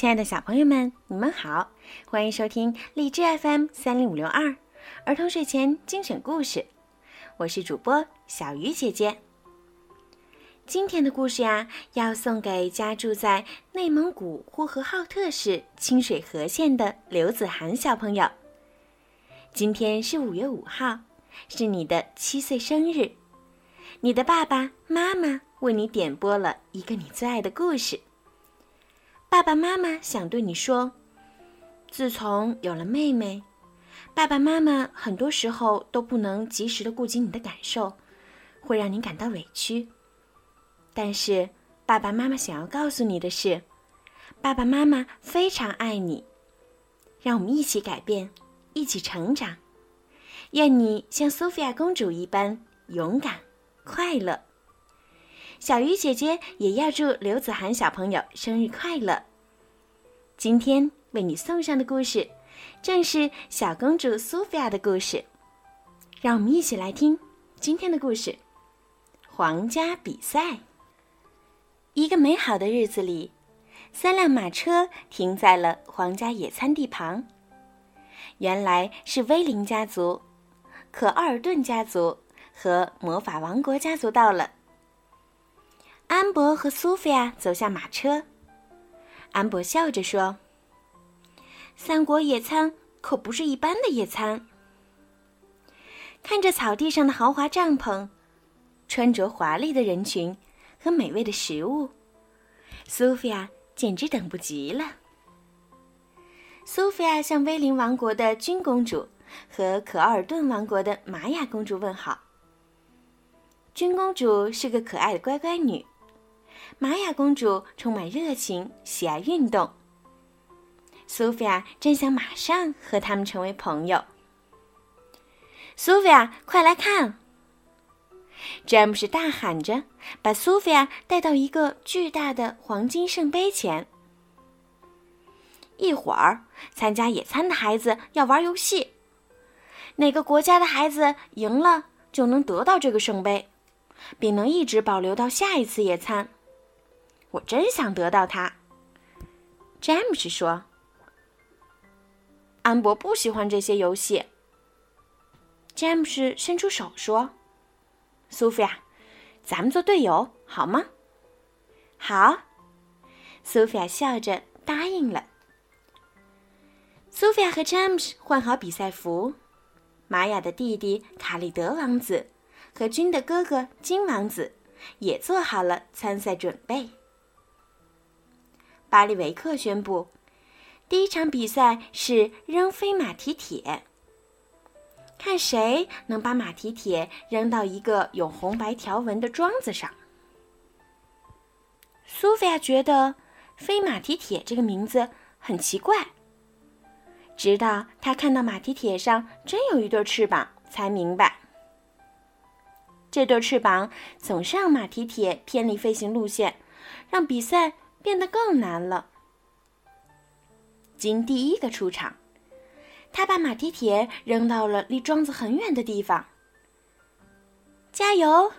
亲爱的小朋友们，你们好，欢迎收听荔枝 FM 三零五六二儿童睡前精选故事，我是主播小鱼姐姐。今天的故事呀，要送给家住在内蒙古呼和浩特市清水河县的刘子涵小朋友。今天是五月五号，是你的七岁生日，你的爸爸妈妈为你点播了一个你最爱的故事。爸爸妈妈想对你说：自从有了妹妹，爸爸妈妈很多时候都不能及时的顾及你的感受，会让你感到委屈。但是爸爸妈妈想要告诉你的是，爸爸妈妈非常爱你。让我们一起改变，一起成长。愿你像苏菲亚公主一般勇敢、快乐。小鱼姐姐也要祝刘子涵小朋友生日快乐。今天为你送上的故事，正是小公主苏菲亚的故事。让我们一起来听今天的故事：皇家比赛。一个美好的日子里，三辆马车停在了皇家野餐地旁。原来是威灵家族、可奥尔顿家族和魔法王国家族到了。安博和苏菲亚走下马车，安博笑着说：“三国野餐可不是一般的野餐。”看着草地上的豪华帐篷、穿着华丽的人群和美味的食物，苏菲亚简直等不及了。苏菲亚向威灵王国的君公主和可奥尔顿王国的玛雅公主问好。君公主是个可爱的乖乖女。玛雅公主充满热情，喜爱运动。苏菲亚真想马上和他们成为朋友。苏菲亚，快来看！詹姆斯大喊着，把苏菲亚带到一个巨大的黄金圣杯前。一会儿，参加野餐的孩子要玩游戏，哪个国家的孩子赢了，就能得到这个圣杯，并能一直保留到下一次野餐。我真想得到它，詹姆斯说。安博不喜欢这些游戏。詹姆斯伸出手说：“苏菲亚，咱们做队友好吗？”“好。”苏菲亚笑着答应了。苏菲亚和詹姆斯换好比赛服，玛雅的弟弟卡利德王子和君的哥哥金王子也做好了参赛准备。巴利维克宣布，第一场比赛是扔飞马蹄铁。看谁能把马蹄铁扔到一个有红白条纹的桩子上。苏菲亚觉得“飞马蹄铁”这个名字很奇怪，直到她看到马蹄铁上真有一对翅膀，才明白，这对翅膀总是让马蹄铁偏离飞行路线，让比赛。变得更难了。金第一个出场，他把马蹄铁扔到了离桩子很远的地方。加油！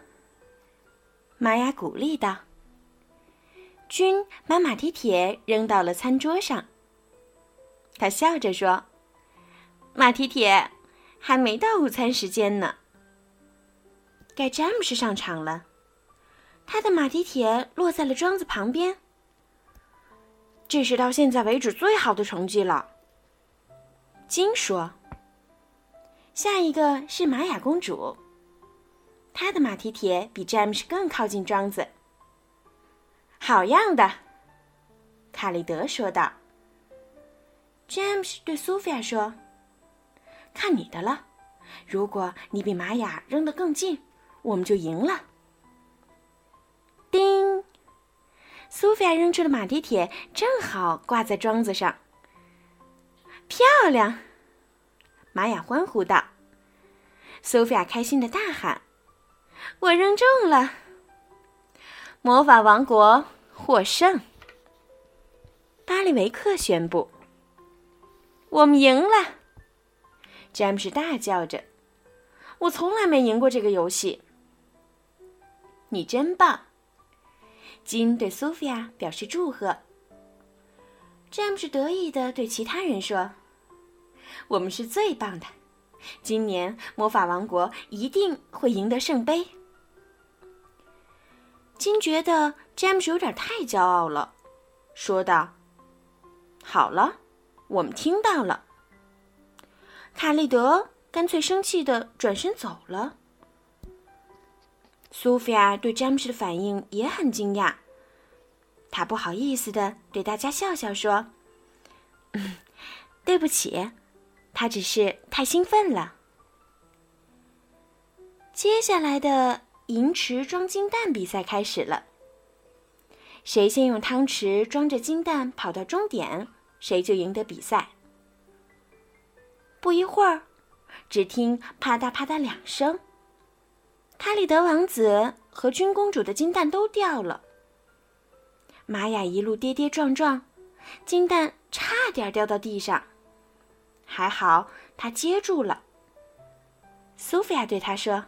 玛雅鼓励道。君把马蹄铁扔到了餐桌上。他笑着说：“马蹄铁，还没到午餐时间呢。”该詹姆斯上场了，他的马蹄铁落在了桩子旁边。这是到现在为止最好的成绩了。金说：“下一个是玛雅公主，她的马蹄铁比詹姆斯更靠近桩子。”好样的，卡利德说道。詹姆斯对苏菲亚说：“看你的了，如果你比玛雅扔得更近，我们就赢了。”叮。苏菲亚扔出的马蹄铁正好挂在桩子上。漂亮！玛雅欢呼道。苏菲亚开心的大喊：“我扔中了！魔法王国获胜！”巴利维克宣布：“我们赢了！”詹姆斯大叫着：“我从来没赢过这个游戏。”你真棒！金对苏菲亚表示祝贺。詹姆斯得意地对其他人说：“我们是最棒的，今年魔法王国一定会赢得圣杯。”金觉得詹姆斯有点太骄傲了，说道：“好了，我们听到了。”卡利德干脆生气地转身走了。苏菲亚对詹姆斯的反应也很惊讶。她不好意思的对大家笑笑说：“对不起，他只是太兴奋了。”接下来的银池装金蛋比赛开始了。谁先用汤匙装着金蛋跑到终点，谁就赢得比赛。不一会儿，只听啪嗒啪嗒两声，卡里德王子和君公主的金蛋都掉了。玛雅一路跌跌撞撞，金蛋差点掉到地上，还好他接住了。苏菲亚对他说：“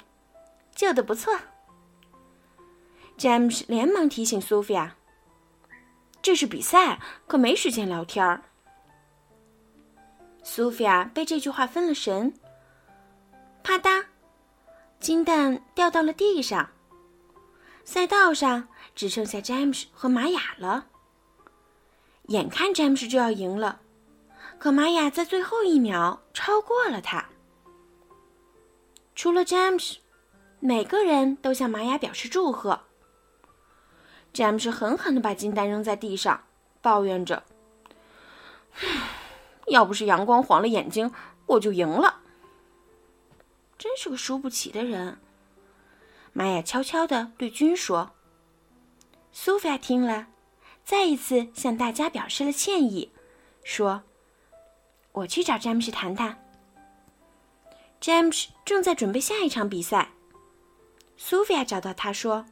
救的不错。”詹姆斯连忙提醒苏菲亚：“这是比赛，可没时间聊天儿。”苏菲亚被这句话分了神，啪嗒，金蛋掉到了地上。赛道上只剩下詹姆斯和玛雅了。眼看詹姆斯就要赢了，可玛雅在最后一秒超过了他。除了詹姆斯，每个人都向玛雅表示祝贺。詹姆斯狠狠地把金蛋扔在地上，抱怨着：“要不是阳光晃了眼睛，我就赢了。真是个输不起的人。”玛雅悄悄地对君说：“苏菲亚听了，再一次向大家表示了歉意，说：‘我去找詹姆斯谈谈。’詹姆斯正在准备下一场比赛。苏菲亚找到他说：‘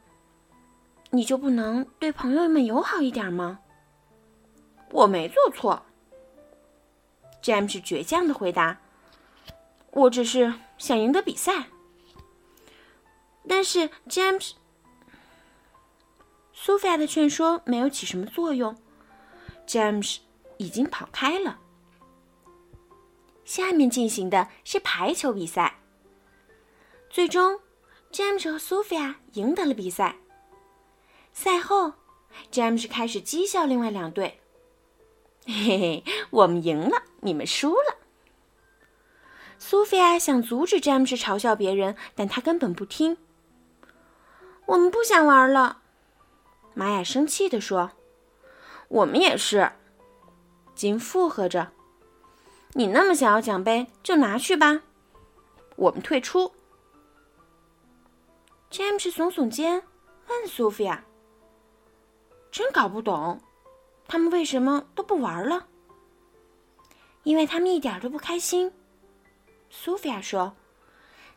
你就不能对朋友们友好一点吗？’我没做错。”詹姆斯倔强的回答：“我只是想赢得比赛。”但是，James，苏菲亚的劝说没有起什么作用，James 已经跑开了。下面进行的是排球比赛。最终，James 和苏菲亚赢得了比赛。赛后，James 开始讥笑另外两队：“嘿嘿，我们赢了，你们输了。”苏菲亚想阻止詹姆斯嘲笑别人，但他根本不听。我们不想玩了，玛雅生气地说：“我们也是。”金附和着：“你那么想要奖杯，就拿去吧。”我们退出。詹姆斯耸耸肩，问苏菲亚：“真搞不懂，他们为什么都不玩了？”因为他们一点都不开心。苏菲亚说：“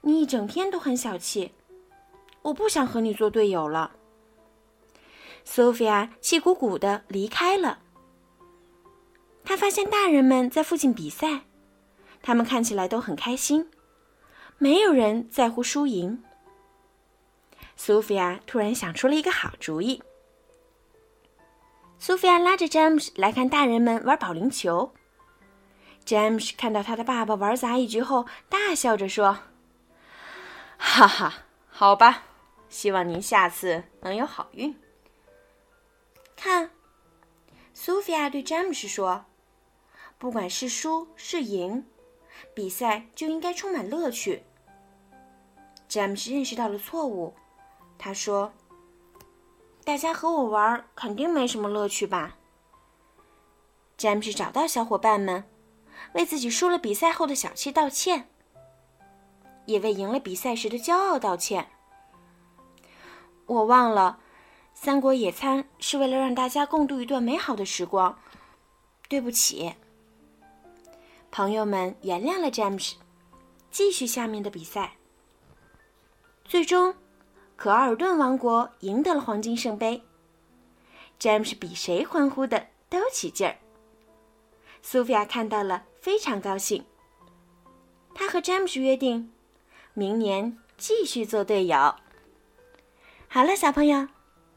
你一整天都很小气。”我不想和你做队友了。苏菲亚气鼓鼓的离开了。她发现大人们在附近比赛，他们看起来都很开心，没有人在乎输赢。苏菲亚突然想出了一个好主意。苏菲亚拉着詹姆斯来看大人们玩保龄球。詹姆斯看到他的爸爸玩砸一局后，大笑着说：“哈哈，好吧。”希望您下次能有好运。看，苏菲亚对詹姆斯说：“不管是输是赢，比赛就应该充满乐趣。”詹姆斯认识到了错误，他说：“大家和我玩肯定没什么乐趣吧？”詹姆斯找到小伙伴们，为自己输了比赛后的小气道歉，也为赢了比赛时的骄傲道歉。我忘了，三国野餐是为了让大家共度一段美好的时光。对不起，朋友们，原谅了詹姆斯，继续下面的比赛。最终，可尔顿王国赢得了黄金圣杯。詹姆斯比谁欢呼的都起劲儿。苏菲亚看到了，非常高兴。她和詹姆斯约定，明年继续做队友。好了，小朋友，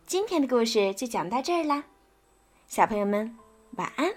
今天的故事就讲到这儿啦。小朋友们，晚安。